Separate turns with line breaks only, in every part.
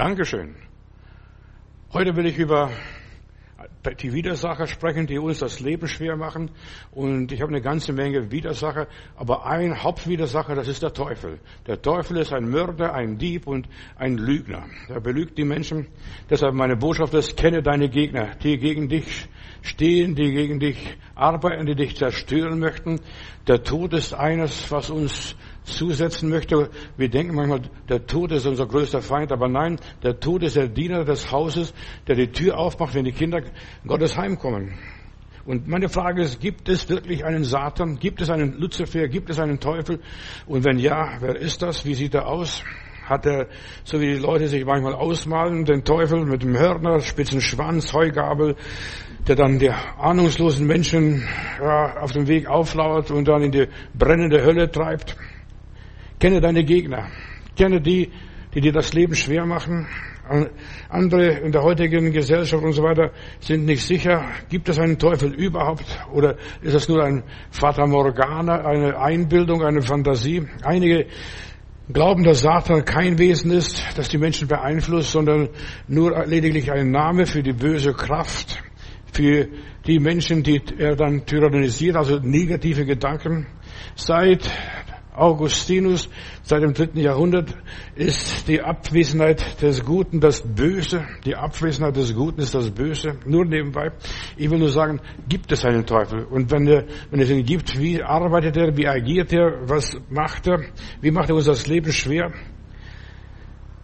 Dankeschön. Heute will ich über die Widersacher sprechen, die uns das Leben schwer machen. Und ich habe eine ganze Menge Widersacher. Aber ein Hauptwidersacher, das ist der Teufel. Der Teufel ist ein Mörder, ein Dieb und ein Lügner. Er belügt die Menschen. Deshalb meine Botschaft ist, kenne deine Gegner, die gegen dich stehen, die gegen dich arbeiten, die dich zerstören möchten. Der Tod ist eines, was uns zusetzen möchte. Wir denken manchmal, der Tod ist unser größter Feind, aber nein, der Tod ist der Diener des Hauses, der die Tür aufmacht, wenn die Kinder Gottes heimkommen. Und meine Frage ist, gibt es wirklich einen Satan? Gibt es einen Luzifer? Gibt es einen Teufel? Und wenn ja, wer ist das? Wie sieht er aus? Hat er, so wie die Leute sich manchmal ausmalen, den Teufel mit dem Hörner, spitzen Schwanz, Heugabel, der dann die ahnungslosen Menschen ja, auf dem Weg auflauert und dann in die brennende Hölle treibt? Kenne deine Gegner. Kenne die, die dir das Leben schwer machen. Andere in der heutigen Gesellschaft und so weiter sind nicht sicher, gibt es einen Teufel überhaupt oder ist es nur ein Fata Morgana, eine Einbildung, eine Fantasie? Einige glauben, dass Satan kein Wesen ist, das die Menschen beeinflusst, sondern nur lediglich ein Name für die böse Kraft, für die Menschen, die er dann tyrannisiert, also negative Gedanken. Seit Augustinus seit dem dritten Jahrhundert ist die Abwesenheit des Guten das Böse. Die Abwesenheit des Guten ist das Böse. Nur nebenbei. Ich will nur sagen, gibt es einen Teufel? Und wenn, er, wenn es ihn gibt, wie arbeitet er? Wie agiert er? Was macht er? Wie macht er uns das Leben schwer?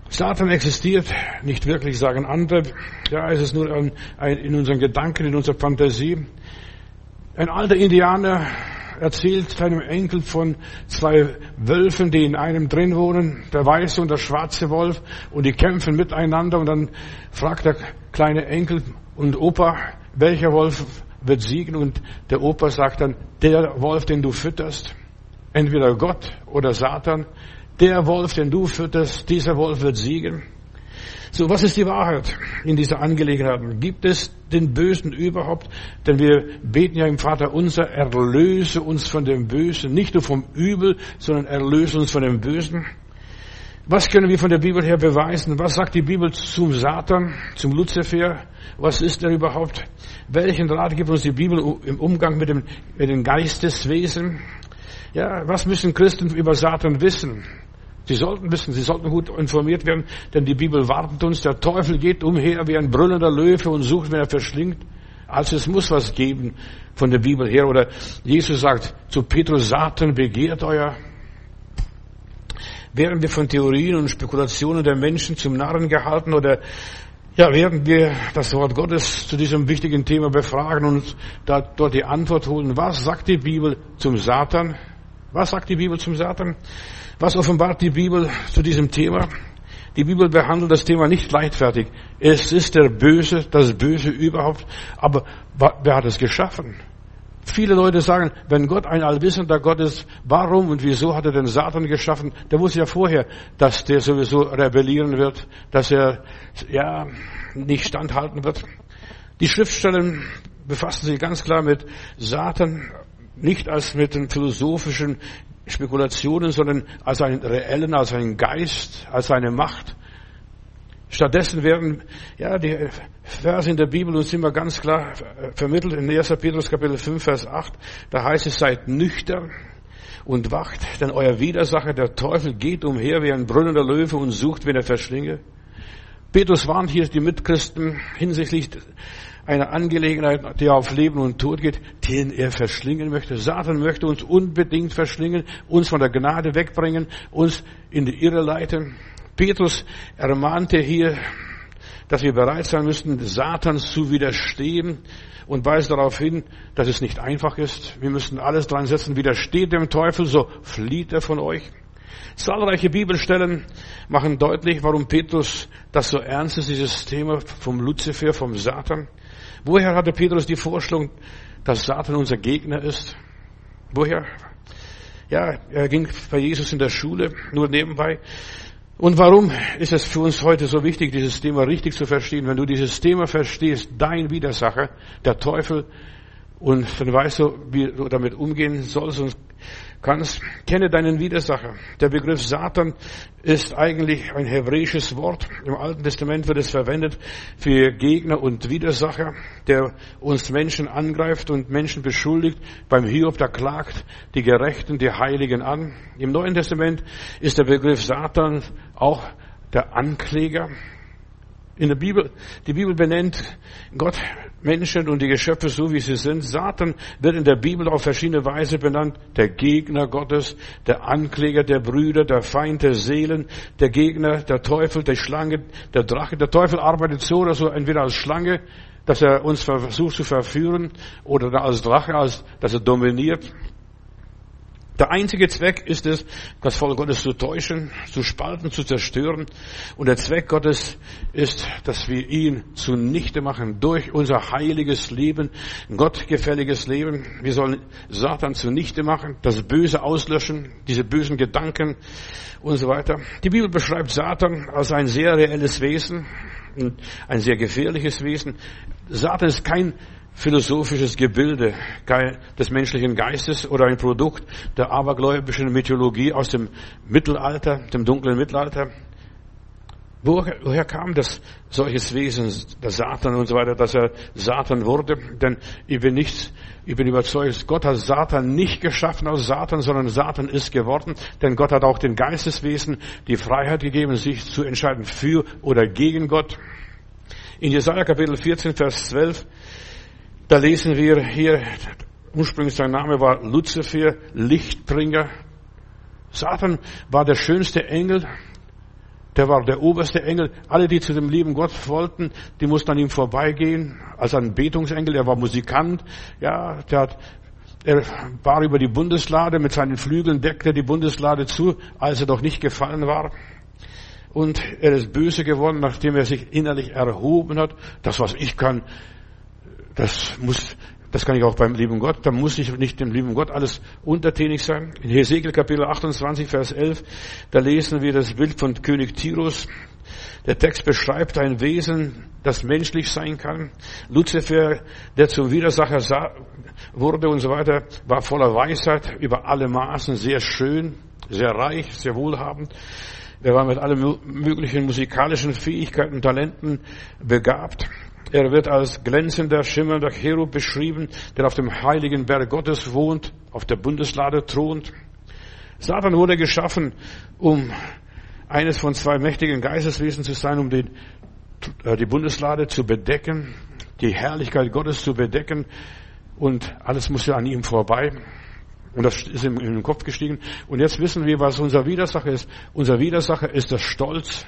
Satan existiert nicht wirklich, sagen andere. Ja, es ist nur ein, ein, in unseren Gedanken, in unserer Fantasie. Ein alter Indianer erzählt seinem Enkel von zwei Wölfen, die in einem drin wohnen, der weiße und der schwarze Wolf, und die kämpfen miteinander. Und dann fragt der kleine Enkel und Opa, welcher Wolf wird siegen? Und der Opa sagt dann, der Wolf, den du fütterst, entweder Gott oder Satan, der Wolf, den du fütterst, dieser Wolf wird siegen. So, was ist die Wahrheit in dieser Angelegenheit? Gibt es den Bösen überhaupt? Denn wir beten ja im Vater unser, erlöse uns von dem Bösen, nicht nur vom Übel, sondern erlöse uns von dem Bösen. Was können wir von der Bibel her beweisen? Was sagt die Bibel zum Satan, zum Luzifer? Was ist er überhaupt? Welchen Rat gibt uns die Bibel im Umgang mit dem, mit dem Geisteswesen? Ja, was müssen Christen über Satan wissen? Sie sollten wissen, sie sollten gut informiert werden, denn die Bibel wartet uns, der Teufel geht umher wie ein brüllender Löwe und sucht, wenn er verschlingt. Also es muss was geben von der Bibel her. Oder Jesus sagt zu Petrus, Satan begehrt euer. Werden wir von Theorien und Spekulationen der Menschen zum Narren gehalten oder ja, werden wir das Wort Gottes zu diesem wichtigen Thema befragen und dort die Antwort holen. Was sagt die Bibel zum Satan? Was sagt die Bibel zum Satan? Was offenbart die Bibel zu diesem Thema? Die Bibel behandelt das Thema nicht leichtfertig. Es ist der Böse, das Böse überhaupt. Aber wer hat es geschaffen? Viele Leute sagen, wenn Gott ein allwissender Gott ist, warum und wieso hat er den Satan geschaffen? Der wusste ja vorher, dass der sowieso rebellieren wird, dass er, ja, nicht standhalten wird. Die Schriftstellen befassen sich ganz klar mit Satan, nicht als mit den philosophischen Spekulationen, sondern als einen reellen, als einen Geist, als eine Macht. Stattdessen werden, ja, die Verse in der Bibel uns immer ganz klar vermittelt. In 1. Petrus Kapitel 5, Vers 8, da heißt es, seid nüchtern und wacht, denn euer Widersacher, der Teufel, geht umher wie ein brüllender Löwe und sucht, wen er verschlinge. Petrus warnt hier die Mitchristen hinsichtlich einer Angelegenheit, die auf Leben und Tod geht, den er verschlingen möchte. Satan möchte uns unbedingt verschlingen, uns von der Gnade wegbringen, uns in die Irre leiten. Petrus ermahnte hier, dass wir bereit sein müssten, Satan zu widerstehen und weist darauf hin, dass es nicht einfach ist. Wir müssen alles dran setzen, widersteht dem Teufel, so flieht er von euch. Zahlreiche Bibelstellen machen deutlich, warum Petrus das so ernst ist, dieses Thema vom Luzifer, vom Satan. Woher hatte Petrus die Vorstellung, dass Satan unser Gegner ist? Woher? Ja, er ging bei Jesus in der Schule, nur nebenbei. Und warum ist es für uns heute so wichtig, dieses Thema richtig zu verstehen? Wenn du dieses Thema verstehst, dein Widersacher, der Teufel, Und dann weißt du, wie du damit umgehen sollst und kannst. Kenne deinen Widersacher. Der Begriff Satan ist eigentlich ein hebräisches Wort. Im Alten Testament wird es verwendet für Gegner und Widersacher, der uns Menschen angreift und Menschen beschuldigt. Beim Hiob, da klagt die Gerechten, die Heiligen an. Im Neuen Testament ist der Begriff Satan auch der Ankläger. In der Bibel, die Bibel benennt Gott Menschen und die Geschöpfe so wie sie sind. Satan wird in der Bibel auf verschiedene Weise benannt. Der Gegner Gottes, der Ankläger der Brüder, der Feind der Seelen, der Gegner, der Teufel, der Schlange, der Drache. Der Teufel arbeitet so oder so entweder als Schlange, dass er uns versucht zu verführen, oder als Drache, als, dass er dominiert. Der einzige Zweck ist es, das Volk Gottes zu täuschen, zu spalten, zu zerstören. Und der Zweck Gottes ist, dass wir ihn zunichte machen durch unser heiliges Leben, gottgefälliges Leben. Wir sollen Satan zunichte machen, das Böse auslöschen, diese bösen Gedanken und so weiter. Die Bibel beschreibt Satan als ein sehr reelles Wesen, ein sehr gefährliches Wesen. Satan ist kein philosophisches Gebilde des menschlichen Geistes oder ein Produkt der abergläubischen Mythologie aus dem Mittelalter, dem dunklen Mittelalter. Woher, kam das solches Wesen, der Satan und so weiter, dass er Satan wurde? Denn ich bin nicht, ich bin überzeugt, Gott hat Satan nicht geschaffen aus Satan, sondern Satan ist geworden. Denn Gott hat auch den Geisteswesen die Freiheit gegeben, sich zu entscheiden für oder gegen Gott. In Jesaja Kapitel 14, Vers 12 da lesen wir hier, ursprünglich sein Name war Luzifer, Lichtbringer. Satan war der schönste Engel, der war der oberste Engel. Alle, die zu dem lieben Gott wollten, die mussten an ihm vorbeigehen, als ein Betungsengel. Er war Musikant, ja, der hat, er war über die Bundeslade, mit seinen Flügeln deckte die Bundeslade zu, als er doch nicht gefallen war. Und er ist böse geworden, nachdem er sich innerlich erhoben hat. Das, was ich kann, das muss, das kann ich auch beim lieben Gott. Da muss ich nicht dem lieben Gott alles untertänig sein. In Hesekiel Kapitel 28, Vers 11, da lesen wir das Bild von König Tirus. Der Text beschreibt ein Wesen, das menschlich sein kann. Luzifer, der zum Widersacher wurde und so weiter, war voller Weisheit, über alle Maßen sehr schön, sehr reich, sehr wohlhabend. Er war mit allen möglichen musikalischen Fähigkeiten, Talenten begabt. Er wird als glänzender, schimmernder Cherub beschrieben, der auf dem heiligen Berg Gottes wohnt, auf der Bundeslade thront. Satan wurde geschaffen, um eines von zwei mächtigen Geisteswesen zu sein, um den, äh, die Bundeslade zu bedecken, die Herrlichkeit Gottes zu bedecken und alles musste an ihm vorbei. Und das ist ihm in den Kopf gestiegen. Und jetzt wissen wir, was unser Widersacher ist. Unser Widersacher ist der Stolz.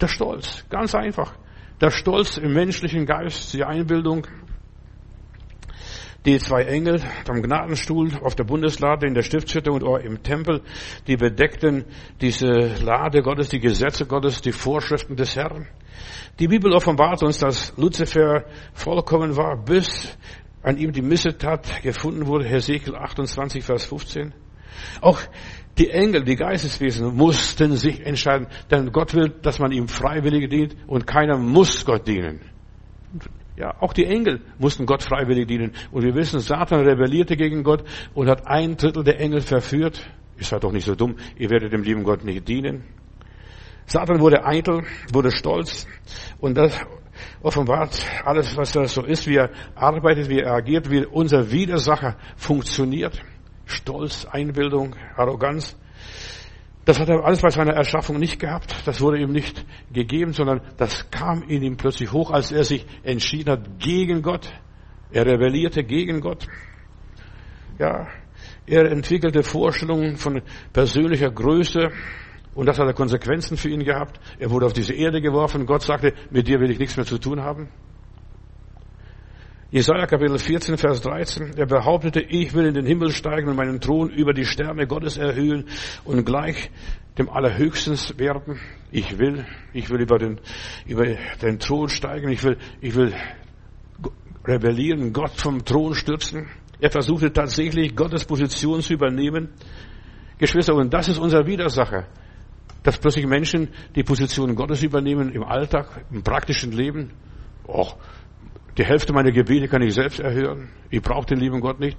Der Stolz. Ganz einfach. Der Stolz im menschlichen Geist, die Einbildung, die zwei Engel am Gnadenstuhl auf der Bundeslade in der Stiftshütte und im Tempel, die bedeckten diese Lade Gottes, die Gesetze Gottes, die Vorschriften des Herrn. Die Bibel offenbart uns, dass Luzifer vollkommen war, bis an ihm die Missetat gefunden wurde, Hesekiel 28, Vers 15. Auch die Engel, die Geisteswesen mussten sich entscheiden, denn Gott will, dass man ihm freiwillig dient und keiner muss Gott dienen. Ja, auch die Engel mussten Gott freiwillig dienen. Und wir wissen, Satan rebellierte gegen Gott und hat ein Drittel der Engel verführt. Ihr seid doch nicht so dumm, ihr werdet dem lieben Gott nicht dienen. Satan wurde eitel, wurde stolz und das offenbart alles, was da so ist, wie er arbeitet, wie er agiert, wie unser Widersacher funktioniert. Stolz, Einbildung, Arroganz. Das hat er alles bei seiner Erschaffung nicht gehabt. Das wurde ihm nicht gegeben, sondern das kam in ihm plötzlich hoch, als er sich entschieden hat gegen Gott. Er rebellierte gegen Gott. Ja, er entwickelte Vorstellungen von persönlicher Größe und das hat Konsequenzen für ihn gehabt. Er wurde auf diese Erde geworfen. Gott sagte, mit dir will ich nichts mehr zu tun haben. Jesaja Kapitel 14, Vers 13. Er behauptete, ich will in den Himmel steigen und meinen Thron über die Sterne Gottes erhöhen und gleich dem Allerhöchsten werden. Ich will, ich will über den, über den Thron steigen. Ich will, ich will rebellieren, Gott vom Thron stürzen. Er versuchte tatsächlich Gottes Position zu übernehmen. Geschwister, und das ist unser Widersacher. Dass plötzlich Menschen die Position Gottes übernehmen im Alltag, im praktischen Leben. Och, Die Hälfte meiner Gebete kann ich selbst erhören. Ich brauche den lieben Gott nicht.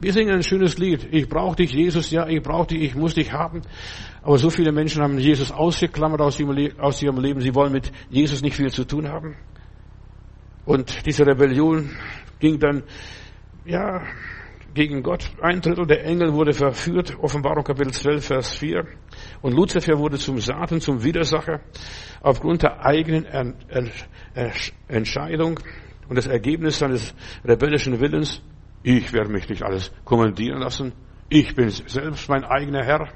Wir singen ein schönes Lied. Ich brauche dich, Jesus, ja, ich brauche dich, ich muss dich haben. Aber so viele Menschen haben Jesus ausgeklammert aus ihrem Leben. Sie wollen mit Jesus nicht viel zu tun haben. Und diese Rebellion ging dann, ja, gegen Gott. Ein Drittel der Engel wurde verführt. Offenbarung Kapitel 12, Vers 4. Und Luzifer wurde zum Satan, zum Widersacher. Aufgrund der eigenen Entscheidung und das Ergebnis seines rebellischen Willens. Ich werde mich nicht alles kommandieren lassen. Ich bin selbst mein eigener Herr.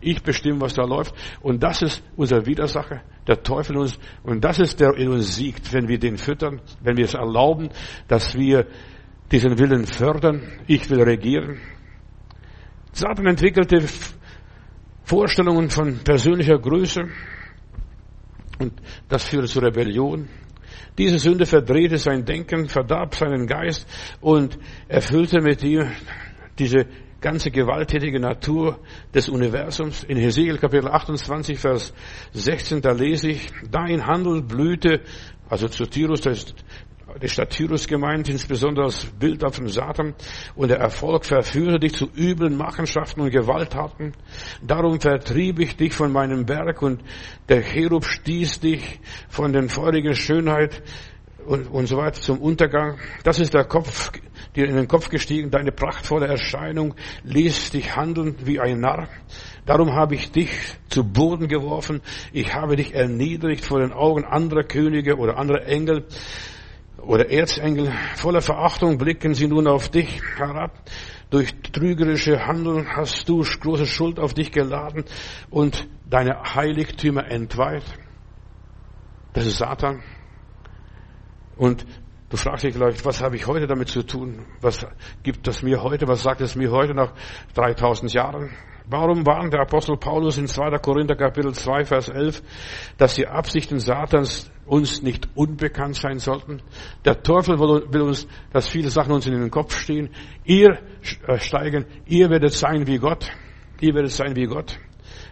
Ich bestimme, was da läuft. Und das ist unser Widersacher, der Teufel uns. Und das ist der in uns siegt, wenn wir den füttern, wenn wir es erlauben, dass wir diesen Willen fördern. Ich will regieren. Satan entwickelte Vorstellungen von persönlicher Größe. Und das führte zur Rebellion. Diese Sünde verdrehte sein Denken, verdarb seinen Geist und erfüllte mit ihm diese ganze gewalttätige Natur des Universums. In Hesekiel Kapitel 28, Vers 16, da lese ich, dein Handel blühte, also zu ist die Stadt Tyrus gemeint, insbesondere das Bild auf den Satan. Und der Erfolg verführte dich zu üblen Machenschaften und Gewalttaten. Darum vertrieb ich dich von meinem Berg und der Cherub stieß dich von den feurigen Schönheit und, und so weiter zum Untergang. Das ist der Kopf, dir in den Kopf gestiegen. Deine prachtvolle Erscheinung ließ dich handeln wie ein Narr. Darum habe ich dich zu Boden geworfen. Ich habe dich erniedrigt vor den Augen anderer Könige oder anderer Engel oder Erzengel. Voller Verachtung blicken sie nun auf dich herab. Durch trügerische Handeln hast du große Schuld auf dich geladen und deine Heiligtümer entweiht. Das ist Satan. Und du fragst dich vielleicht, was habe ich heute damit zu tun? Was gibt das mir heute? Was sagt es mir heute nach 3000 Jahren? Warum warnt der Apostel Paulus in 2. Korinther Kapitel 2 Vers 11, dass die Absichten Satans uns nicht unbekannt sein sollten? Der Teufel will uns, dass viele Sachen uns in den Kopf stehen. Ihr äh, steigen, ihr werdet sein wie Gott. Ihr werdet sein wie Gott.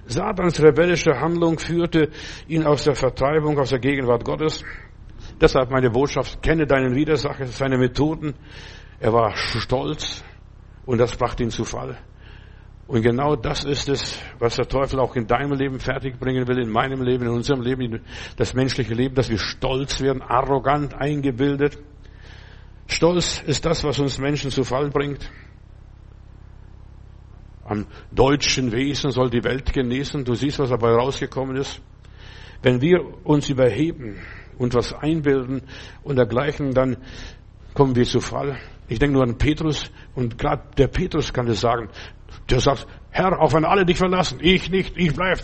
Satans rebellische Handlung führte ihn aus der Vertreibung, aus der Gegenwart Gottes. Deshalb meine Botschaft, kenne deinen Widersacher, seine Methoden. Er war stolz und das brachte ihn zu Fall. Und genau das ist es, was der Teufel auch in deinem Leben fertigbringen will, in meinem Leben, in unserem Leben, das menschliche Leben, dass wir stolz werden, arrogant, eingebildet. Stolz ist das, was uns Menschen zu Fall bringt. Am deutschen Wesen soll die Welt genießen. Du siehst, was dabei rausgekommen ist. Wenn wir uns überheben und was einbilden und dergleichen, dann kommen wir zu Fall. Ich denke nur an Petrus und gerade der Petrus kann das sagen. Der sagt, Herr, auch wenn alle dich verlassen, ich nicht, ich bleib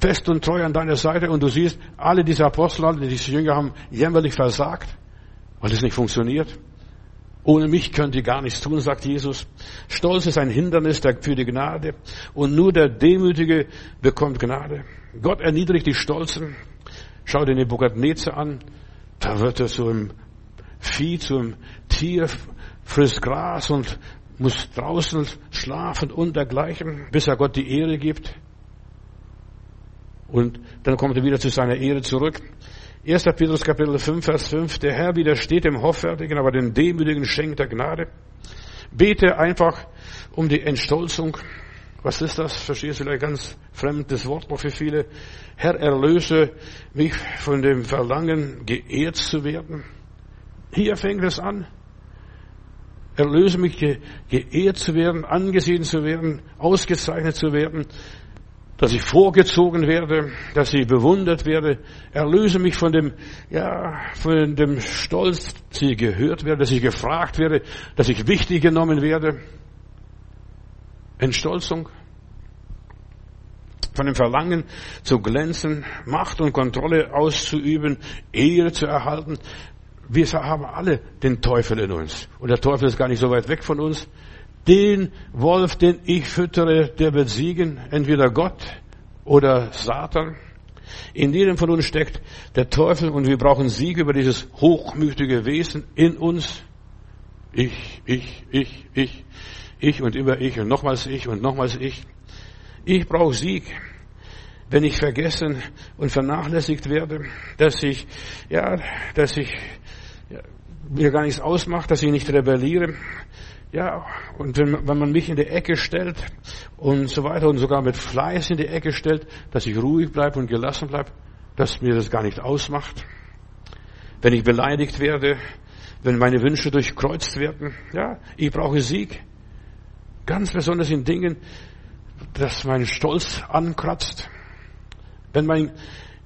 fest und treu an deiner Seite. Und du siehst, alle diese Apostel, alle diese Jünger haben jämmerlich versagt, weil es nicht funktioniert. Ohne mich könnt ihr gar nichts tun, sagt Jesus. Stolz ist ein Hindernis für die Gnade und nur der Demütige bekommt Gnade. Gott erniedrigt die Stolzen. Schau dir Nebukadnezar an. Da wird er zu einem Vieh, zu einem Tier, frisst Gras und muss draußen schlafen und dergleichen, bis er Gott die Ehre gibt. Und dann kommt er wieder zu seiner Ehre zurück. 1. Petrus Kapitel 5, Vers 5. Der Herr widersteht dem Hoffärtigen, aber den Demütigen schenkt er Gnade. Bete einfach um die Entstolzung. Was ist das? Verstehst du vielleicht ganz fremdes Wort noch für viele. Herr, erlöse mich von dem Verlangen, geehrt zu werden. Hier fängt es an. Erlöse mich, ge geehrt zu werden, angesehen zu werden, ausgezeichnet zu werden, dass ich vorgezogen werde, dass ich bewundert werde. Erlöse mich von dem, ja, von dem Stolz, dass ich gehört werde, dass ich gefragt werde, dass ich wichtig genommen werde. Entstolzung. Von dem Verlangen zu glänzen, Macht und Kontrolle auszuüben, Ehre zu erhalten, wir haben alle den Teufel in uns. Und der Teufel ist gar nicht so weit weg von uns. Den Wolf, den ich füttere, der wird siegen. Entweder Gott oder Satan. In jedem von uns steckt der Teufel und wir brauchen Sieg über dieses hochmütige Wesen in uns. Ich, ich, ich, ich, ich und immer ich und nochmals ich und nochmals ich. Ich brauche Sieg wenn ich vergessen und vernachlässigt werde, dass ich, ja, dass ich mir gar nichts ausmacht, dass ich nicht rebelliere. Ja, und wenn, wenn man mich in die Ecke stellt und so weiter und sogar mit Fleiß in die Ecke stellt, dass ich ruhig bleibe und gelassen bleibe, dass mir das gar nicht ausmacht. Wenn ich beleidigt werde, wenn meine Wünsche durchkreuzt werden, ja, ich brauche Sieg. Ganz besonders in Dingen, dass mein Stolz ankratzt. Wenn mein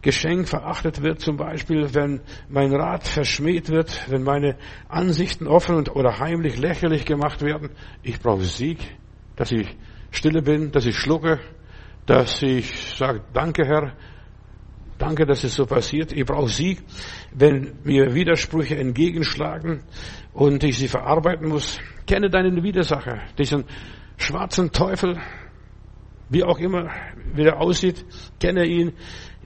Geschenk verachtet wird, zum Beispiel, wenn mein Rat verschmäht wird, wenn meine Ansichten offen und, oder heimlich lächerlich gemacht werden. Ich brauche Sieg, dass ich stille bin, dass ich schlucke, dass ich sage, danke Herr, danke, dass es so passiert. Ich brauche Sieg, wenn mir Widersprüche entgegenschlagen und ich sie verarbeiten muss. Kenne deinen Widersacher, diesen schwarzen Teufel, wie auch immer, wie er aussieht, kenne ihn,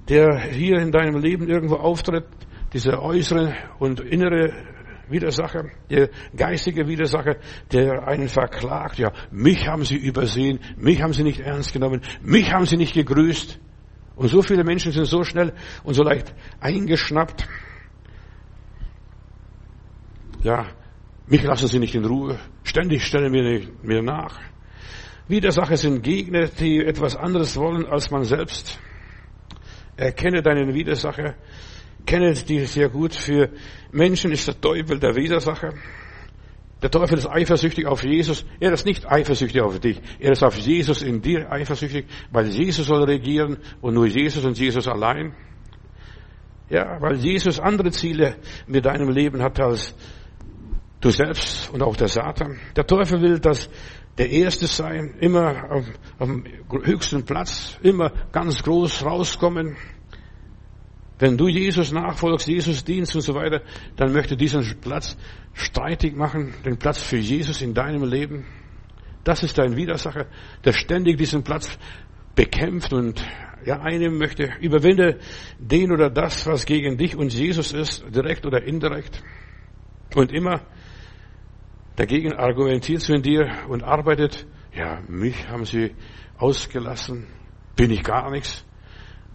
der hier in deinem Leben irgendwo auftritt, dieser äußere und innere Widersacher, der geistige Widersacher, der einen verklagt, ja, mich haben sie übersehen, mich haben sie nicht ernst genommen, mich haben sie nicht gegrüßt. Und so viele Menschen sind so schnell und so leicht eingeschnappt. Ja, mich lassen sie nicht in Ruhe. Ständig stellen mir, mir nach. Widersacher sind Gegner, die etwas anderes wollen als man selbst. Erkenne deinen Widersacher. Kenne die sehr gut. Für Menschen ist der Teufel der Widersacher. Der Teufel ist eifersüchtig auf Jesus. Er ist nicht eifersüchtig auf dich. Er ist auf Jesus in dir eifersüchtig, weil Jesus soll regieren und nur Jesus und Jesus allein. Ja, weil Jesus andere Ziele mit deinem Leben hat als du selbst und auch der Satan. Der Teufel will, dass der Erste sein, immer auf, auf dem höchsten Platz, immer ganz groß rauskommen. Wenn du Jesus nachfolgst, Jesus dienst und so weiter, dann möchte diesen Platz streitig machen, den Platz für Jesus in deinem Leben. Das ist dein Widersacher, der ständig diesen Platz bekämpft und ja, einem möchte, überwinde den oder das, was gegen dich und Jesus ist, direkt oder indirekt. Und immer Dagegen argumentiert sie in dir und arbeitet, ja, mich haben sie ausgelassen, bin ich gar nichts.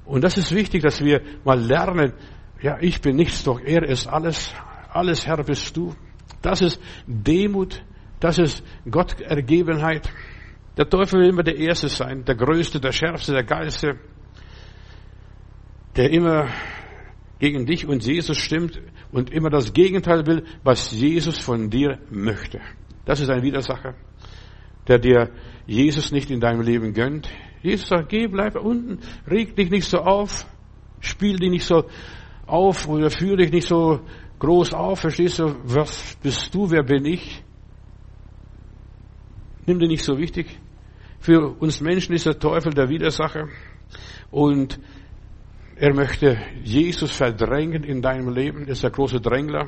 Und das ist wichtig, dass wir mal lernen, ja, ich bin nichts, doch er ist alles, alles Herr bist du. Das ist Demut, das ist Gottergebenheit. Der Teufel will immer der Erste sein, der Größte, der Schärfste, der Geilste, der immer gegen dich und Jesus stimmt und immer das Gegenteil will, was Jesus von dir möchte. Das ist ein Widersacher, der dir Jesus nicht in deinem Leben gönnt. Jesus sagt, geh, bleib unten, reg dich nicht so auf, spiel dich nicht so auf oder führe dich nicht so groß auf, verstehst du, was bist du, wer bin ich? Nimm dir nicht so wichtig. Für uns Menschen ist der Teufel der Widersacher und er möchte Jesus verdrängen in deinem Leben, ist der große Drängler.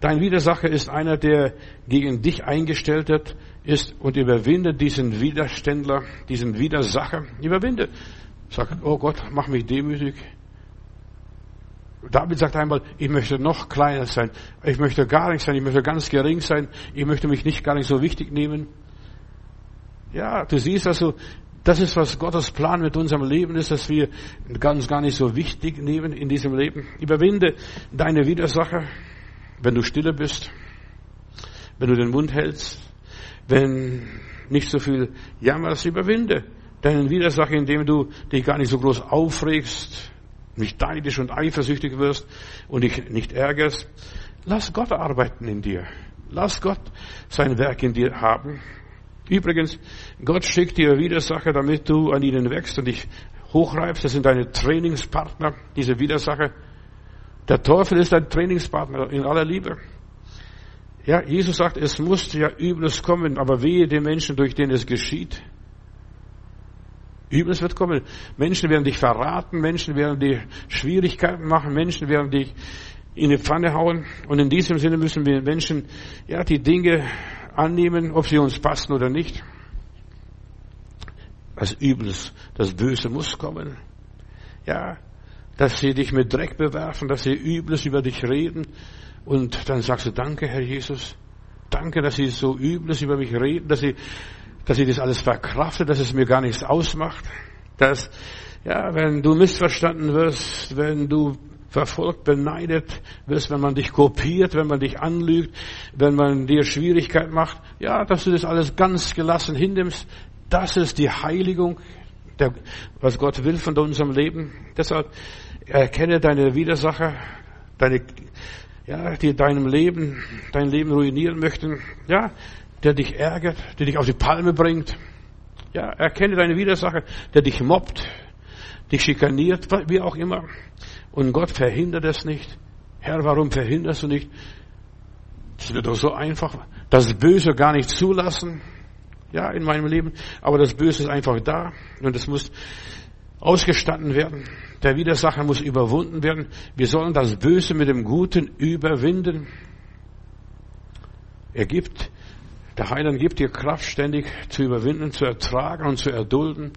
Dein Widersacher ist einer, der gegen dich eingestellt ist und überwinde diesen Widerständler, diesen Widersacher. Überwinde. Sag, oh Gott, mach mich demütig. David sagt einmal, ich möchte noch kleiner sein. Ich möchte gar nicht sein. Ich möchte ganz gering sein. Ich möchte mich nicht gar nicht so wichtig nehmen. Ja, du siehst also, das ist, was Gottes Plan mit unserem Leben ist, dass wir ganz gar nicht so wichtig nehmen in diesem Leben. Überwinde deine Widersacher, wenn du stille bist, wenn du den Mund hältst, wenn nicht so viel jammerst, überwinde deinen Widersacher, indem du dich gar nicht so groß aufregst, nicht neidisch und eifersüchtig wirst und dich nicht ärgerst. Lass Gott arbeiten in dir. Lass Gott sein Werk in dir haben. Übrigens, Gott schickt dir Widersacher, damit du an ihnen wächst und dich hochreibst. Das sind deine Trainingspartner, diese Widersacher. Der Teufel ist dein Trainingspartner in aller Liebe. Ja, Jesus sagt, es muss ja Übles kommen, aber wehe den Menschen, durch den es geschieht. Übles wird kommen. Menschen werden dich verraten, Menschen werden dir Schwierigkeiten machen, Menschen werden dich in die Pfanne hauen. Und in diesem Sinne müssen wir Menschen, ja, die Dinge annehmen, ob sie uns passen oder nicht. Das Übles, das Böse muss kommen. Ja, dass sie dich mit Dreck bewerfen, dass sie Übles über dich reden. Und dann sagst du, danke, Herr Jesus. Danke, dass sie so Übles über mich reden, dass sie, dass sie das alles verkraftet, dass es mir gar nichts ausmacht. Dass, ja, wenn du missverstanden wirst, wenn du verfolgt, beneidet wirst, wenn man dich kopiert, wenn man dich anlügt, wenn man dir Schwierigkeit macht. Ja, dass du das alles ganz gelassen hinnimmst. Das ist die Heiligung, der, was Gott will von unserem Leben. Deshalb erkenne deine Widersacher, deine, ja, die deinem Leben, dein Leben ruinieren möchten. Ja, der dich ärgert, der dich auf die Palme bringt. Ja, erkenne deine Widersacher, der dich mobbt, dich schikaniert, wie auch immer. Und Gott verhindert es nicht. Herr, warum verhinderst du nicht? Es wird doch so einfach, das Böse gar nicht zulassen. Ja, in meinem Leben. Aber das Böse ist einfach da. Und es muss ausgestanden werden. Der Widersacher muss überwunden werden. Wir sollen das Böse mit dem Guten überwinden. Er gibt, der Heiland gibt dir Kraft, ständig zu überwinden, zu ertragen und zu erdulden.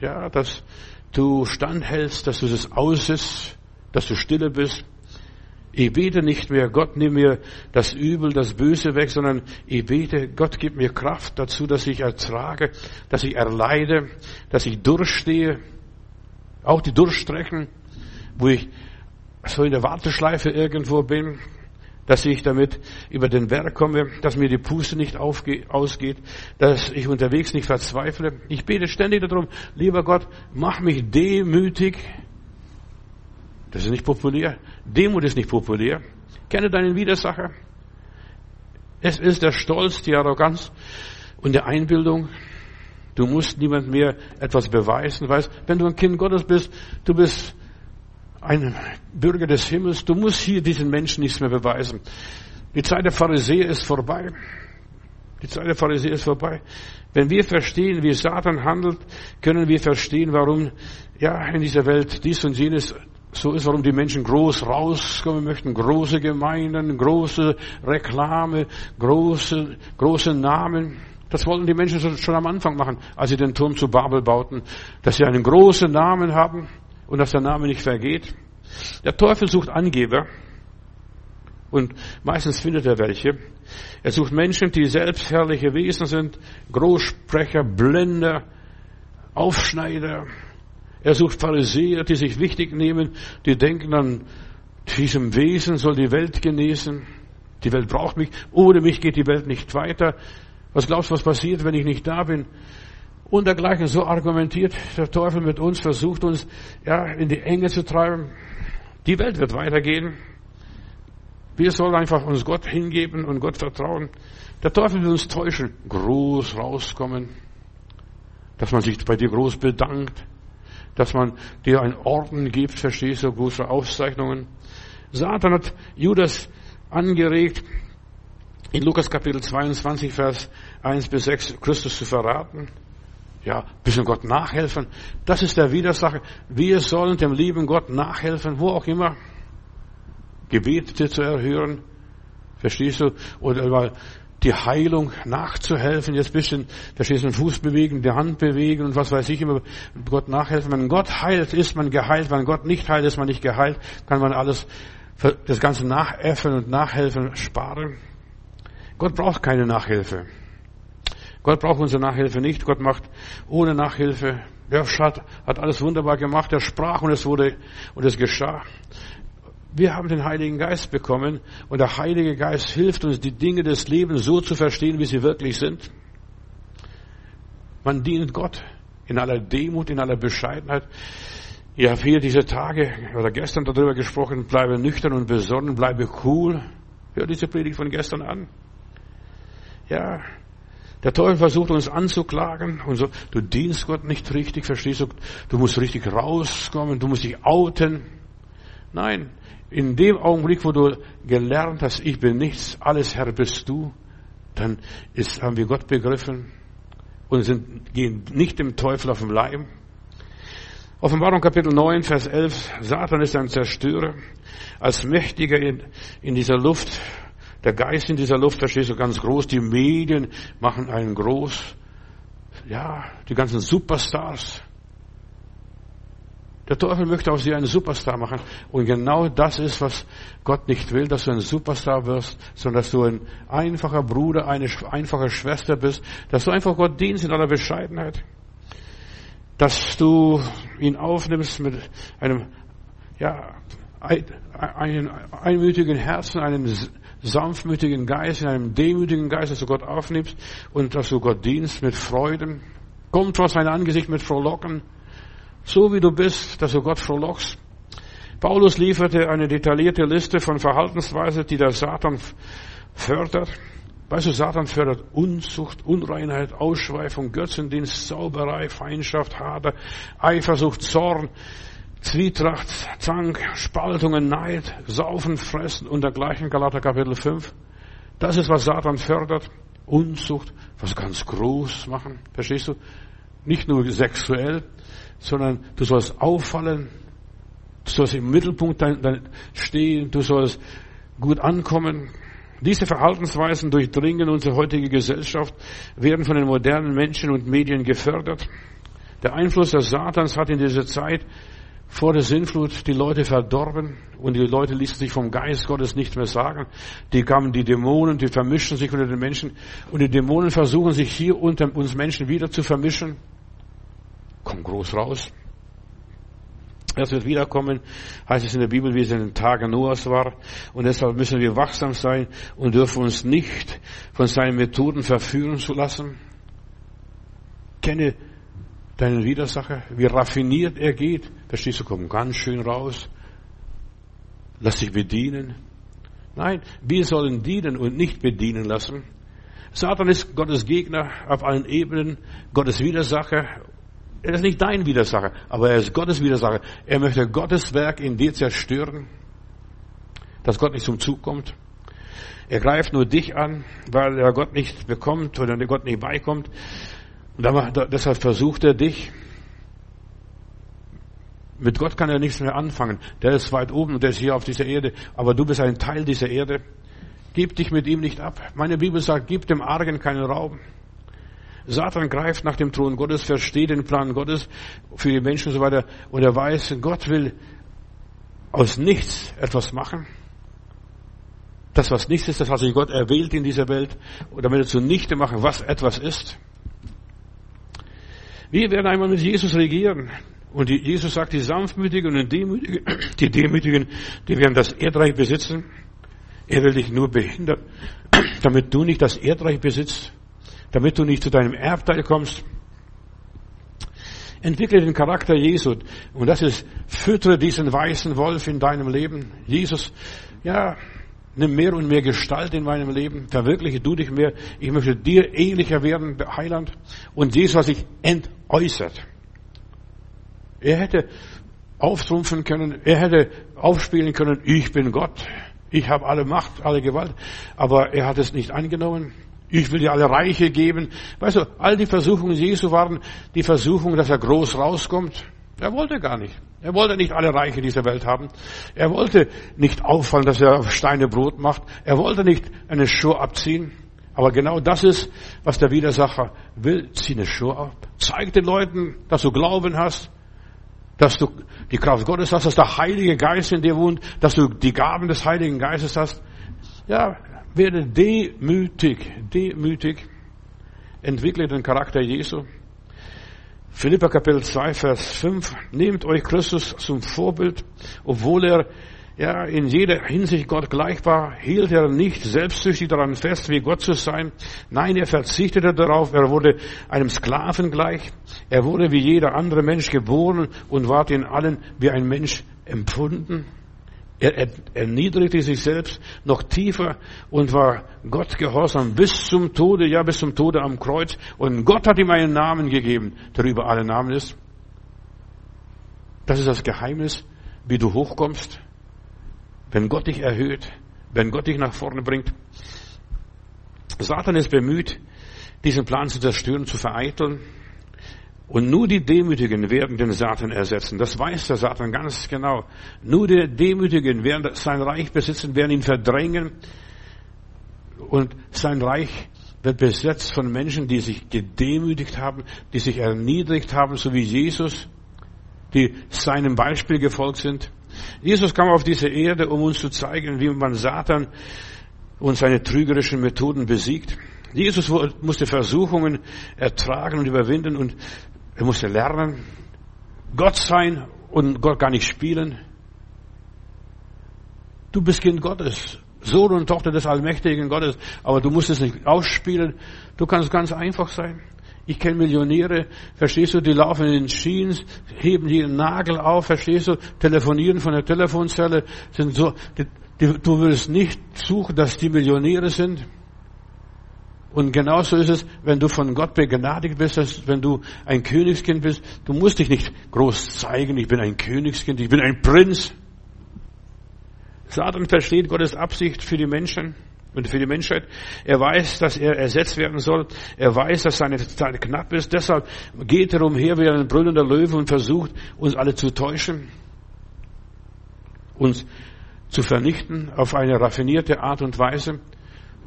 Ja, dass du standhältst, dass du es aussitzt, dass du stille bist. Ich bete nicht mehr, Gott nimm mir das Übel, das Böse weg, sondern ich bete, Gott gib mir Kraft dazu, dass ich ertrage, dass ich erleide, dass ich durchstehe. Auch die Durchstrecken, wo ich so in der Warteschleife irgendwo bin, dass ich damit über den Berg komme, dass mir die Puste nicht ausgeht, dass ich unterwegs nicht verzweifle. Ich bete ständig darum, lieber Gott, mach mich demütig. Das ist nicht populär. Demut ist nicht populär. Kenne deinen Widersacher. Es ist der Stolz, die Arroganz und die Einbildung. Du musst niemand mehr etwas beweisen. Weißt, wenn du ein Kind Gottes bist, du bist ein Bürger des Himmels, du musst hier diesen Menschen nichts mehr beweisen. Die Zeit der Pharisäer ist vorbei. Die Zeit der Pharisäer ist vorbei. Wenn wir verstehen, wie Satan handelt, können wir verstehen, warum ja in dieser Welt dies und jenes so ist, warum die Menschen groß rauskommen möchten, große Gemeinden, große Reklame, große, große Namen. Das wollten die Menschen schon am Anfang machen, als sie den Turm zu Babel bauten, dass sie einen großen Namen haben und dass der Name nicht vergeht. Der Teufel sucht Angeber und meistens findet er welche. Er sucht Menschen, die selbstherrliche Wesen sind, Großsprecher, Blender, Aufschneider. Er sucht Pharisäer, die sich wichtig nehmen, die denken an diesem Wesen soll die Welt genießen. Die Welt braucht mich. Ohne mich geht die Welt nicht weiter. Was glaubst du, was passiert, wenn ich nicht da bin? Und dergleichen. So argumentiert der Teufel mit uns, versucht uns ja in die Enge zu treiben. Die Welt wird weitergehen. Wir sollen einfach uns Gott hingeben und Gott vertrauen. Der Teufel will uns täuschen, groß rauskommen, dass man sich bei dir groß bedankt, dass man dir einen Orden gibt, verstehst du, große Auszeichnungen. Satan hat Judas angeregt, in Lukas Kapitel 22, Vers 1 bis 6, Christus zu verraten. Ja, bisschen Gott nachhelfen. Das ist der Widersacher. Wir sollen dem lieben Gott nachhelfen, wo auch immer. Gebete zu erhören. Verstehst du? Oder mal die Heilung nachzuhelfen, jetzt bisschen, verstehst du, den Fuß bewegen, die Hand bewegen und was weiß ich immer, Gott nachhelfen. Wenn Gott heilt, ist man geheilt. Wenn Gott nicht heilt, ist man nicht geheilt. Kann man alles, das ganze Nachäffen und Nachhelfen sparen. Gott braucht keine Nachhilfe. Gott braucht unsere Nachhilfe nicht. Gott macht ohne Nachhilfe. Der hat, hat alles wunderbar gemacht. Er sprach und es wurde, und es geschah. Wir haben den Heiligen Geist bekommen und der Heilige Geist hilft uns, die Dinge des Lebens so zu verstehen, wie sie wirklich sind. Man dient Gott in aller Demut, in aller Bescheidenheit. Ich habe hier diese Tage oder gestern darüber gesprochen, bleibe nüchtern und besonnen, bleibe cool. Hör diese Predigt von gestern an. Ja, der Teufel versucht uns anzuklagen und so, du dienst Gott nicht richtig, verstehst du? Du musst richtig rauskommen, du musst dich outen. Nein, in dem Augenblick, wo du gelernt hast, ich bin nichts, alles Herr bist du, dann ist, haben wir Gott begriffen und sind, gehen nicht dem Teufel auf den Leim. Offenbarung Kapitel 9, Vers 11, Satan ist ein Zerstörer, als Mächtiger in, in dieser Luft der Geist in dieser Luft, verstehst du, ganz groß. Die Medien machen einen groß. Ja, die ganzen Superstars. Der Teufel möchte aus dir einen Superstar machen. Und genau das ist, was Gott nicht will, dass du ein Superstar wirst, sondern dass du ein einfacher Bruder, eine einfache Schwester bist, dass du einfach Gott dienst in aller Bescheidenheit. Dass du ihn aufnimmst mit einem ja, einen einmütigen Herzen, einen sanftmütigen Geist, in einem demütigen Geist, dass du Gott aufnimmst und dass du Gott dienst mit Freuden. Kommt vor sein Angesicht mit Frohlocken. So wie du bist, dass du Gott frohlockst. Paulus lieferte eine detaillierte Liste von Verhaltensweisen, die der Satan fördert. Weißt du, Satan fördert Unzucht, Unreinheit, Ausschweifung, Götzendienst, Zauberei, Feindschaft, Hader, Eifersucht, Zorn, Zwietracht, Zank, Spaltungen, Neid, Saufen, Fressen und dergleichen, Galater Kapitel 5. Das ist, was Satan fördert. Unzucht, was ganz groß machen. Verstehst du? Nicht nur sexuell, sondern du sollst auffallen, du sollst im Mittelpunkt stehen, du sollst gut ankommen. Diese Verhaltensweisen durchdringen unsere heutige Gesellschaft, werden von den modernen Menschen und Medien gefördert. Der Einfluss des Satans hat in dieser Zeit vor der Sinnflut die Leute verdorben und die Leute ließen sich vom Geist Gottes nicht mehr sagen. Die kamen die Dämonen, die vermischen sich unter den Menschen und die Dämonen versuchen sich hier unter uns Menschen wieder zu vermischen. Kommt groß raus. Es wird wiederkommen, heißt es in der Bibel, wie es in den Tagen Noahs war. Und deshalb müssen wir wachsam sein und dürfen uns nicht von seinen Methoden verführen zu lassen. Kenne deinen Widersacher, wie raffiniert er geht. Verstehst du, komm ganz schön raus. Lass dich bedienen. Nein, wir sollen dienen und nicht bedienen lassen. Satan ist Gottes Gegner auf allen Ebenen, Gottes Widersacher. Er ist nicht dein Widersacher, aber er ist Gottes Widersacher. Er möchte Gottes Werk in dir zerstören, dass Gott nicht zum Zug kommt. Er greift nur dich an, weil er Gott nicht bekommt oder der Gott nicht beikommt. Und deshalb versucht er dich. Mit Gott kann er nichts mehr anfangen. Der ist weit oben und der ist hier auf dieser Erde. Aber du bist ein Teil dieser Erde. Gib dich mit ihm nicht ab. Meine Bibel sagt, gib dem Argen keinen Raum. Satan greift nach dem Thron Gottes, versteht den Plan Gottes für die Menschen und so weiter. Und er weiß, Gott will aus nichts etwas machen. Das, was nichts ist, das hat sich Gott erwählt in dieser Welt, damit er zunichte machen, was etwas ist. Wir werden einmal mit Jesus regieren. Und Jesus sagt, die Sanftmütigen und Demütigen, die Demütigen, die werden das Erdreich besitzen. Er will dich nur behindern, damit du nicht das Erdreich besitzt, damit du nicht zu deinem Erbteil kommst. Entwickle den Charakter Jesu. Und das ist, füttere diesen weißen Wolf in deinem Leben. Jesus, ja, Nimm mehr und mehr Gestalt in meinem Leben. Verwirkliche du dich mehr. Ich möchte dir ähnlicher werden, Heiland. Und Jesus hat sich entäußert. Er hätte auftrumpfen können, er hätte aufspielen können, ich bin Gott, ich habe alle Macht, alle Gewalt, aber er hat es nicht angenommen. Ich will dir alle Reiche geben. Weißt du, all die Versuchungen Jesu waren die Versuchung, dass er groß rauskommt. Er wollte gar nicht. Er wollte nicht alle Reiche dieser Welt haben. Er wollte nicht auffallen, dass er Steine Brot macht. Er wollte nicht eine Schuhe abziehen. Aber genau das ist, was der Widersacher will. Zieh eine Schuhe ab. Zeig den Leuten, dass du Glauben hast, dass du die Kraft Gottes hast, dass der Heilige Geist in dir wohnt, dass du die Gaben des Heiligen Geistes hast. Ja, werde demütig, demütig. Entwickle den Charakter Jesu. Philippa Kapitel 2, Vers 5. Nehmt euch Christus zum Vorbild, obwohl er ja, in jeder Hinsicht Gott gleich war, hielt er nicht selbstsüchtig daran fest, wie Gott zu sein. Nein, er verzichtete darauf, er wurde einem Sklaven gleich. Er wurde wie jeder andere Mensch geboren und ward in allen wie ein Mensch empfunden. Er erniedrigte sich selbst noch tiefer und war Gott gehorsam bis zum Tode, ja bis zum Tode am Kreuz. Und Gott hat ihm einen Namen gegeben, der über alle Namen ist. Das ist das Geheimnis, wie du hochkommst. Wenn Gott dich erhöht, wenn Gott dich nach vorne bringt. Satan ist bemüht, diesen Plan zu zerstören, zu vereiteln. Und nur die Demütigen werden den Satan ersetzen. Das weiß der Satan ganz genau. Nur die Demütigen werden sein Reich besitzen, werden ihn verdrängen. Und sein Reich wird besetzt von Menschen, die sich gedemütigt haben, die sich erniedrigt haben, so wie Jesus, die seinem Beispiel gefolgt sind. Jesus kam auf diese Erde, um uns zu zeigen, wie man Satan und seine trügerischen Methoden besiegt. Jesus musste Versuchungen ertragen und überwinden und er musste lernen, Gott sein und Gott gar nicht spielen. Du bist Kind Gottes. Sohn und Tochter des allmächtigen Gottes. Aber du musst es nicht ausspielen. Du kannst ganz einfach sein. Ich kenne Millionäre, verstehst du, die laufen in den Jeans, heben jeden Nagel auf, verstehst du, telefonieren von der Telefonzelle, sind so, die, die, du würdest nicht suchen, dass die Millionäre sind. Und genauso ist es, wenn du von Gott begnadigt bist, wenn du ein Königskind bist. Du musst dich nicht groß zeigen, ich bin ein Königskind, ich bin ein Prinz. Satan versteht Gottes Absicht für die Menschen und für die Menschheit. Er weiß, dass er ersetzt werden soll. Er weiß, dass seine Zeit knapp ist. Deshalb geht er umher wie ein brüllender Löwe und versucht, uns alle zu täuschen, uns zu vernichten auf eine raffinierte Art und Weise.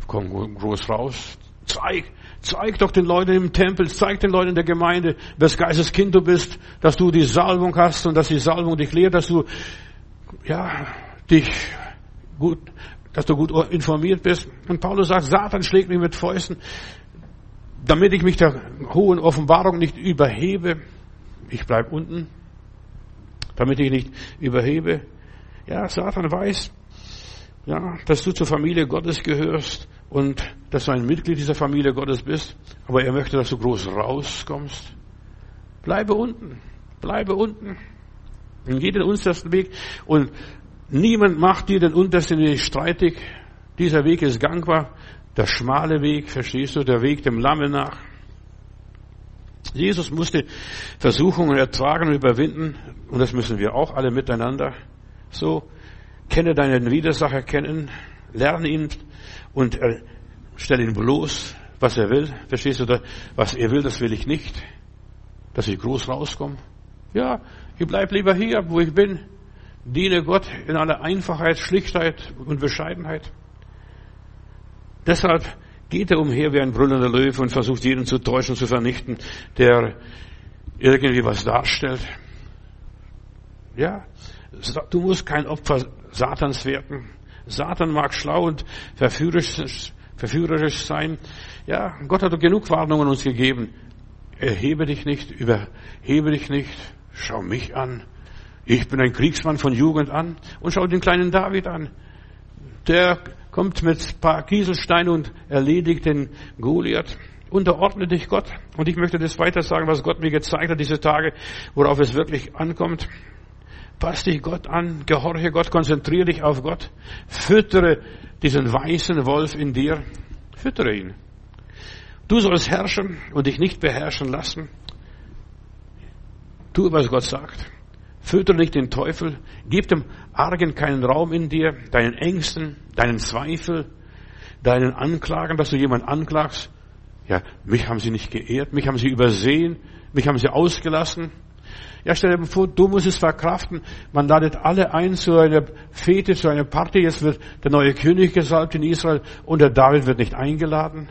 Komm groß raus, Zeig, zeig doch den Leuten im Tempel, zeig den Leuten in der Gemeinde, wes Geistes Kind du bist, dass du die Salbung hast und dass die Salbung dich lehrt, dass du, ja, dich gut, dass du gut informiert bist. Und Paulus sagt, Satan schlägt mich mit Fäusten, damit ich mich der hohen Offenbarung nicht überhebe. Ich bleib unten, damit ich nicht überhebe. Ja, Satan weiß, ja, dass du zur Familie Gottes gehörst und dass du ein Mitglied dieser Familie Gottes bist, aber er möchte, dass du groß rauskommst. Bleibe unten, bleibe unten. Und geh den untersten Weg und niemand macht dir den untersten Weg streitig. Dieser Weg ist gangbar, der schmale Weg, verstehst du, der Weg dem Lamme nach. Jesus musste Versuchungen ertragen und überwinden und das müssen wir auch alle miteinander. So, kenne deinen Widersacher kennen, lerne ihn und stellt ihn bloß, was er will. Verstehst du? Was er will, das will ich nicht. Dass ich groß rauskomme. Ja, ich bleib lieber hier, wo ich bin. Diene Gott in aller Einfachheit, Schlichtheit und Bescheidenheit. Deshalb geht er umher wie ein brüllender Löwe und versucht jeden zu täuschen, zu vernichten, der irgendwie was darstellt. Ja, du musst kein Opfer Satans werden. Satan mag schlau und verführerisch, verführerisch sein. Ja, Gott hat genug Warnungen uns gegeben. Erhebe dich nicht, überhebe dich nicht, schau mich an. Ich bin ein Kriegsmann von Jugend an und schau den kleinen David an. Der kommt mit ein paar Kieselsteinen und erledigt den Goliath. Unterordne dich Gott. Und ich möchte das weiter sagen, was Gott mir gezeigt hat, diese Tage, worauf es wirklich ankommt. Pass dich Gott an, gehorche Gott, konzentriere dich auf Gott, füttere diesen weißen Wolf in dir, füttere ihn. Du sollst herrschen und dich nicht beherrschen lassen. Tu, was Gott sagt. Füttere nicht den Teufel, gib dem Argen keinen Raum in dir, deinen Ängsten, deinen Zweifel, deinen Anklagen, dass du jemanden anklagst. Ja, mich haben sie nicht geehrt, mich haben sie übersehen, mich haben sie ausgelassen. Ja, stell dir vor, du musst es verkraften. Man ladet alle ein zu einer Fete, zu einer Party. Jetzt wird der neue König gesalbt in Israel und der David wird nicht eingeladen.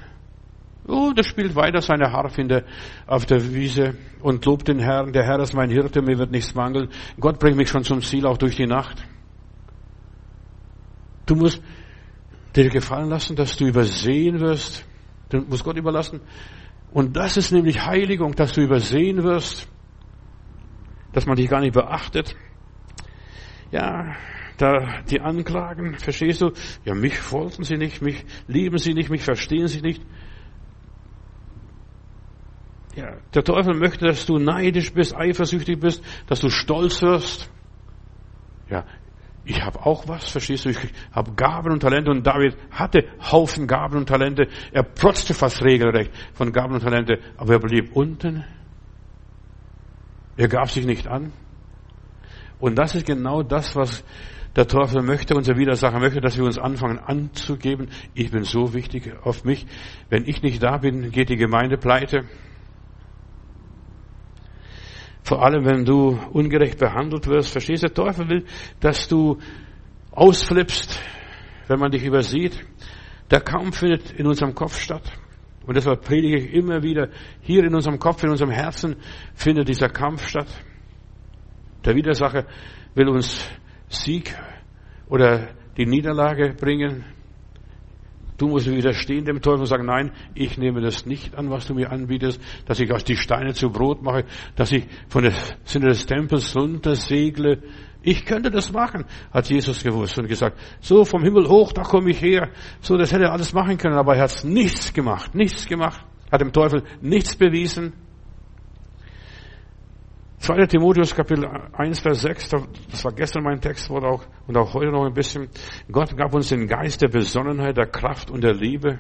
Oh, der spielt weiter seine Harfe auf der Wiese und lobt den Herrn. Der Herr ist mein Hirte, mir wird nichts mangeln. Gott bringt mich schon zum Ziel, auch durch die Nacht. Du musst dir gefallen lassen, dass du übersehen wirst. Du musst Gott überlassen. Und das ist nämlich Heiligung, dass du übersehen wirst dass man dich gar nicht beachtet. Ja, da die Anklagen, verstehst du? Ja, mich wollten sie nicht, mich lieben sie nicht, mich verstehen sie nicht. Ja, der Teufel möchte, dass du neidisch bist, eifersüchtig bist, dass du stolz wirst. Ja, ich habe auch was, verstehst du? Ich habe Gaben und Talente und David hatte Haufen Gaben und Talente. Er protzte fast regelrecht von Gaben und Talente, aber er blieb unten er gab sich nicht an. Und das ist genau das, was der Teufel möchte, unser Widersacher möchte, dass wir uns anfangen anzugeben. Ich bin so wichtig auf mich. Wenn ich nicht da bin, geht die Gemeinde pleite. Vor allem, wenn du ungerecht behandelt wirst. Verstehst du? Der Teufel will, dass du ausflippst, wenn man dich übersieht. Der Kampf findet in unserem Kopf statt. Und deshalb predige ich immer wieder, hier in unserem Kopf, in unserem Herzen findet dieser Kampf statt. Der Widersacher will uns Sieg oder die Niederlage bringen. Du musst widerstehen dem Teufel und sagen, nein, ich nehme das nicht an, was du mir anbietest, dass ich aus die Steine zu Brot mache, dass ich von der Sinne des Tempels runter segle. Ich könnte das machen, hat Jesus gewusst und gesagt, so vom Himmel hoch, da komme ich her. So, das hätte er alles machen können, aber er hat nichts gemacht, nichts gemacht, hat dem Teufel nichts bewiesen. 2. Timotheus Kapitel 1, Vers 6, das war gestern mein Textwort auch und auch heute noch ein bisschen. Gott gab uns den Geist der Besonnenheit, der Kraft und der Liebe.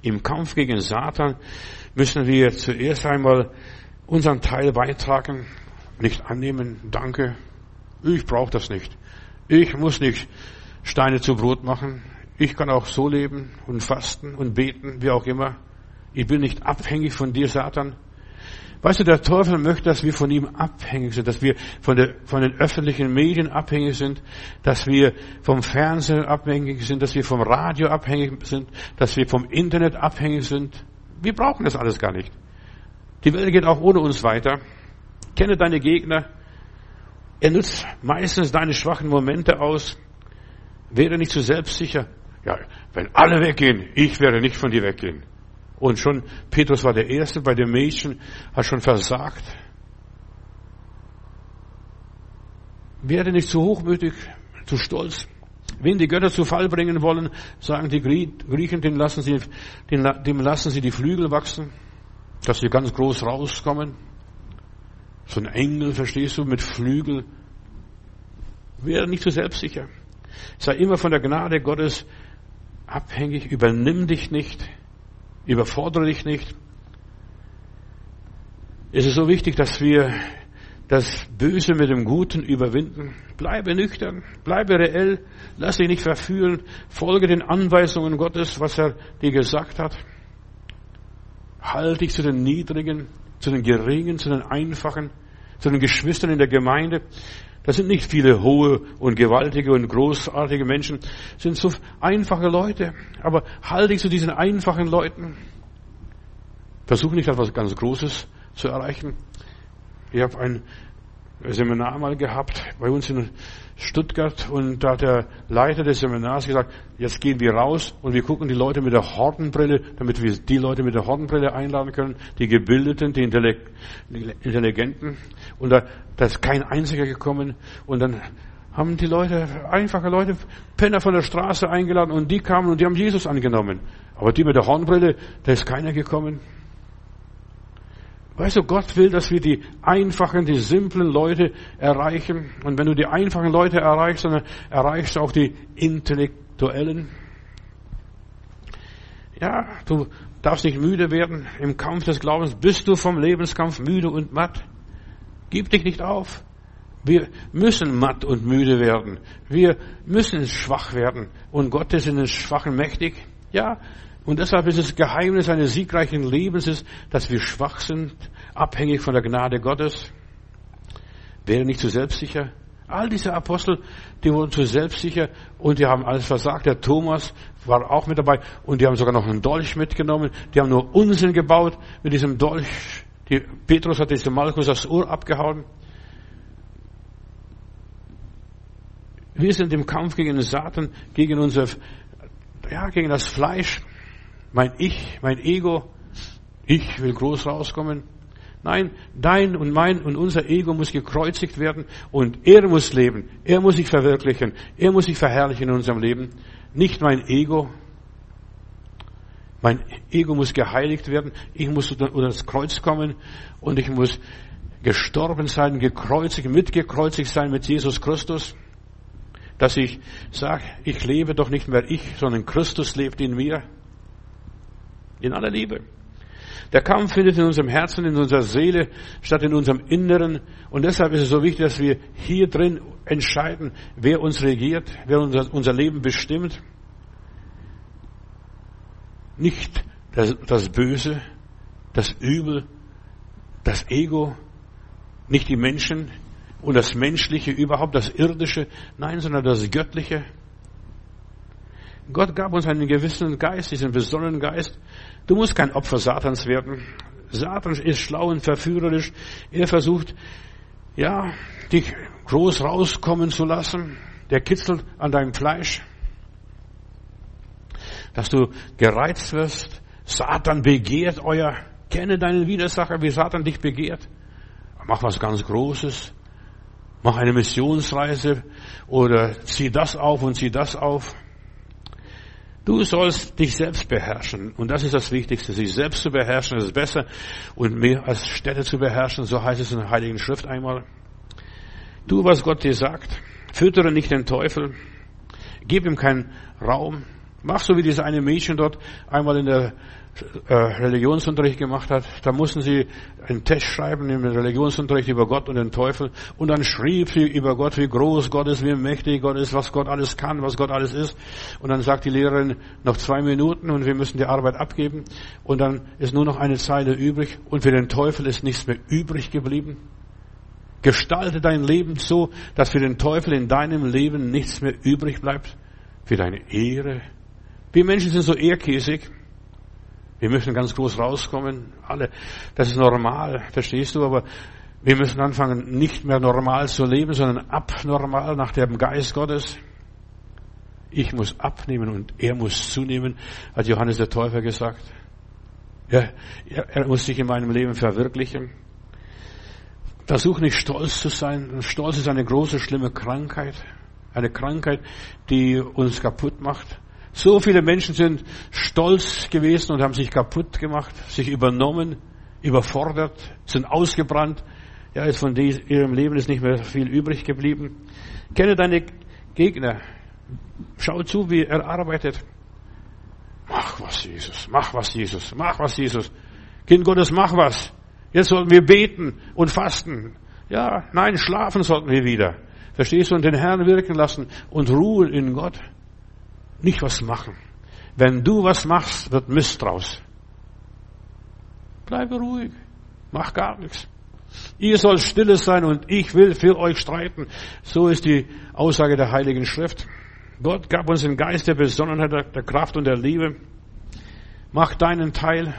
Im Kampf gegen Satan müssen wir zuerst einmal unseren Teil beitragen, nicht annehmen, danke, ich brauche das nicht. Ich muss nicht Steine zu Brot machen. Ich kann auch so leben und fasten und beten, wie auch immer. Ich bin nicht abhängig von dir, Satan. Weißt du, der Teufel möchte, dass wir von ihm abhängig sind, dass wir von, der, von den öffentlichen Medien abhängig sind, dass wir vom Fernsehen abhängig sind, dass wir vom Radio abhängig sind, dass wir vom Internet abhängig sind. Wir brauchen das alles gar nicht. Die Welt geht auch ohne uns weiter. Kenne deine Gegner. Er nutzt meistens deine schwachen Momente aus. Wäre nicht zu so selbstsicher. Ja, wenn alle weggehen, ich werde nicht von dir weggehen. Und schon, Petrus war der Erste bei den Mädchen, hat schon versagt. Werde nicht zu hochmütig, zu stolz. Wen die Götter zu Fall bringen wollen, sagen die Griechen, dem lassen sie, dem lassen sie die Flügel wachsen, dass sie ganz groß rauskommen. So ein Engel, verstehst du, mit Flügel. Werde nicht zu selbstsicher. Sei immer von der Gnade Gottes abhängig, übernimm dich nicht, Überfordere dich nicht. Es ist so wichtig, dass wir das Böse mit dem Guten überwinden. Bleibe nüchtern, bleibe reell, lass dich nicht verführen, folge den Anweisungen Gottes, was er dir gesagt hat. Halte dich zu den Niedrigen, zu den Geringen, zu den Einfachen, zu den Geschwistern in der Gemeinde. Das sind nicht viele hohe und gewaltige und großartige Menschen, das sind so einfache Leute. Aber halte dich zu diesen einfachen Leuten. Versuch nicht etwas ganz Großes zu erreichen. Ich habe ein Seminar mal gehabt bei uns in Stuttgart und da hat der Leiter des Seminars gesagt, jetzt gehen wir raus und wir gucken die Leute mit der Hortenbrille, damit wir die Leute mit der Hortenbrille einladen können, die Gebildeten, die Intelligenten. Und da, da ist kein einziger gekommen und dann haben die Leute, einfache Leute, Penner von der Straße eingeladen und die kamen und die haben Jesus angenommen. Aber die mit der Hornbrille, da ist keiner gekommen. Weißt du, Gott will, dass wir die einfachen, die simplen Leute erreichen. Und wenn du die einfachen Leute erreichst, dann erreichst du auch die Intellektuellen. Ja, du darfst nicht müde werden. Im Kampf des Glaubens bist du vom Lebenskampf müde und matt. Gib dich nicht auf. Wir müssen matt und müde werden. Wir müssen schwach werden. Und Gott ist in den Schwachen mächtig. Ja, und deshalb ist das Geheimnis eines siegreichen Lebens, ist, dass wir schwach sind, abhängig von der Gnade Gottes. Wäre nicht zu selbstsicher. All diese Apostel, die wurden zu selbstsicher und die haben alles versagt. Der Thomas war auch mit dabei und die haben sogar noch einen Dolch mitgenommen. Die haben nur Unsinn gebaut mit diesem Dolch. Die, Petrus hat diesem Malchus das Ohr abgehauen. Wir sind im Kampf gegen den Satan, gegen unser, ja, gegen das Fleisch mein Ich, mein Ego, ich will groß rauskommen. Nein, dein und mein und unser Ego muss gekreuzigt werden und er muss leben. Er muss sich verwirklichen. Er muss sich verherrlichen in unserem Leben. Nicht mein Ego. Mein Ego muss geheiligt werden. Ich muss unter das Kreuz kommen und ich muss gestorben sein, gekreuzigt, mitgekreuzigt sein mit Jesus Christus. Dass ich sage, ich lebe doch nicht mehr ich, sondern Christus lebt in mir. In aller Liebe. Der Kampf findet in unserem Herzen, in unserer Seele statt in unserem Inneren. Und deshalb ist es so wichtig, dass wir hier drin entscheiden, wer uns regiert, wer unser, unser Leben bestimmt. Nicht das, das Böse, das Übel, das Ego, nicht die Menschen und das Menschliche überhaupt, das Irdische, nein, sondern das Göttliche. Gott gab uns einen gewissen Geist, diesen besonderen Geist. Du musst kein Opfer Satans werden. Satan ist schlau und verführerisch. Er versucht, ja, dich groß rauskommen zu lassen. Der kitzelt an deinem Fleisch. Dass du gereizt wirst. Satan begehrt euer. Kenne deinen Widersacher, wie Satan dich begehrt. mach was ganz Großes, mach eine Missionsreise oder zieh das auf und zieh das auf. Du sollst dich selbst beherrschen. Und das ist das Wichtigste. Sich selbst zu beherrschen ist besser und mehr als Städte zu beherrschen. So heißt es in der Heiligen Schrift einmal. Tu, was Gott dir sagt. Füttere nicht den Teufel. Gib ihm keinen Raum. Mach so wie dieses eine Mädchen dort einmal in der äh, Religionsunterricht gemacht hat, da mussten sie einen Test schreiben im Religionsunterricht über Gott und den Teufel und dann schrieb sie über Gott, wie groß Gott ist, wie mächtig Gott ist, was Gott alles kann, was Gott alles ist. Und dann sagt die Lehrerin noch zwei Minuten und wir müssen die Arbeit abgeben und dann ist nur noch eine Zeile übrig und für den Teufel ist nichts mehr übrig geblieben. Gestalte dein Leben so, dass für den Teufel in deinem Leben nichts mehr übrig bleibt. Für deine Ehre. Wir Menschen sind so ehrkäsig. Wir müssen ganz groß rauskommen, alle. Das ist normal, verstehst du? Aber wir müssen anfangen, nicht mehr normal zu leben, sondern abnormal nach dem Geist Gottes. Ich muss abnehmen und er muss zunehmen, hat Johannes der Täufer gesagt. Ja, er muss sich in meinem Leben verwirklichen. Versuch nicht stolz zu sein. Stolz ist eine große, schlimme Krankheit. Eine Krankheit, die uns kaputt macht. So viele Menschen sind stolz gewesen und haben sich kaputt gemacht, sich übernommen, überfordert, sind ausgebrannt. Ja, ist von ihrem Leben ist nicht mehr viel übrig geblieben. Kenne deine Gegner. Schau zu, wie er arbeitet. Mach was, Jesus. Mach was, Jesus. Mach was, Jesus. Kind Gottes, mach was. Jetzt sollten wir beten und fasten. Ja, nein, schlafen sollten wir wieder. Verstehst du? Und den Herrn wirken lassen und ruhen in Gott. Nicht was machen. Wenn du was machst, wird Mist draus. Bleibe ruhig. Mach gar nichts. Ihr sollt stille sein und ich will für euch streiten. So ist die Aussage der Heiligen Schrift. Gott gab uns den Geist der Besonnenheit, der Kraft und der Liebe. Mach deinen Teil.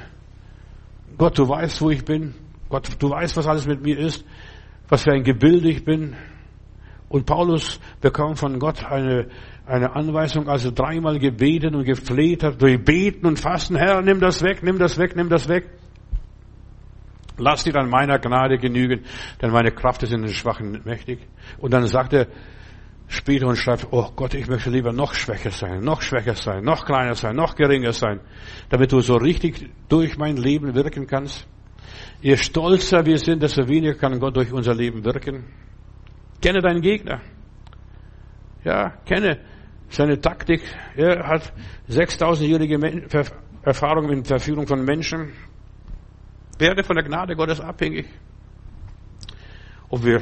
Gott, du weißt, wo ich bin. Gott, du weißt, was alles mit mir ist. Was für ein Gebilde ich bin. Und Paulus bekam von Gott eine eine Anweisung, also dreimal gebeten und gefleht hat, durch Beten und Fasten, Herr, nimm das weg, nimm das weg, nimm das weg. Lass dir an meiner Gnade genügen, denn meine Kraft ist in den Schwachen mächtig. Und dann sagt er später und schreibt, oh Gott, ich möchte lieber noch schwächer sein, noch schwächer sein, noch kleiner sein, noch geringer sein, damit du so richtig durch mein Leben wirken kannst. Je stolzer wir sind, desto weniger kann Gott durch unser Leben wirken. Kenne deinen Gegner. Ja, kenne seine Taktik. Er hat 6000-jährige Erfahrung in Verführung von Menschen. Werde von der Gnade Gottes abhängig. Ob wir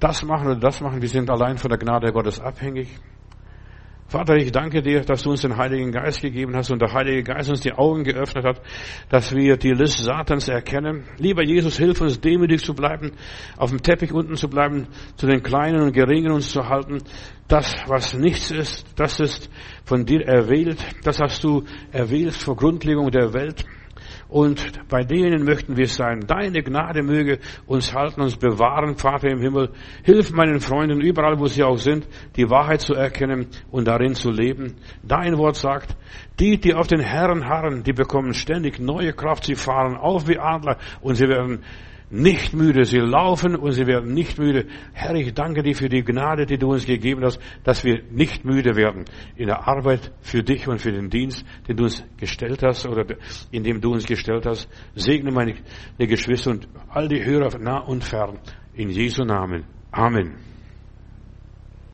das machen oder das machen, wir sind allein von der Gnade Gottes abhängig. Vater, ich danke dir, dass du uns den Heiligen Geist gegeben hast und der Heilige Geist uns die Augen geöffnet hat, dass wir die List Satans erkennen. Lieber Jesus, hilf uns demütig zu bleiben, auf dem Teppich unten zu bleiben, zu den Kleinen und Geringen uns zu halten. Das, was nichts ist, das ist von dir erwählt. Das hast du erwählt vor Grundlegung der Welt. Und bei denen möchten wir sein. Deine Gnade möge uns halten, uns bewahren, Vater im Himmel. Hilf meinen Freunden, überall wo sie auch sind, die Wahrheit zu erkennen und darin zu leben. Dein Wort sagt, die, die auf den Herrn harren, die bekommen ständig neue Kraft. Sie fahren auf wie Adler und sie werden nicht müde. Sie laufen und sie werden nicht müde. Herr, ich danke dir für die Gnade, die du uns gegeben hast, dass wir nicht müde werden in der Arbeit für dich und für den Dienst, den du uns gestellt hast oder in dem du uns gestellt hast. Segne meine Geschwister und all die Hörer nah und fern. In Jesu Namen. Amen.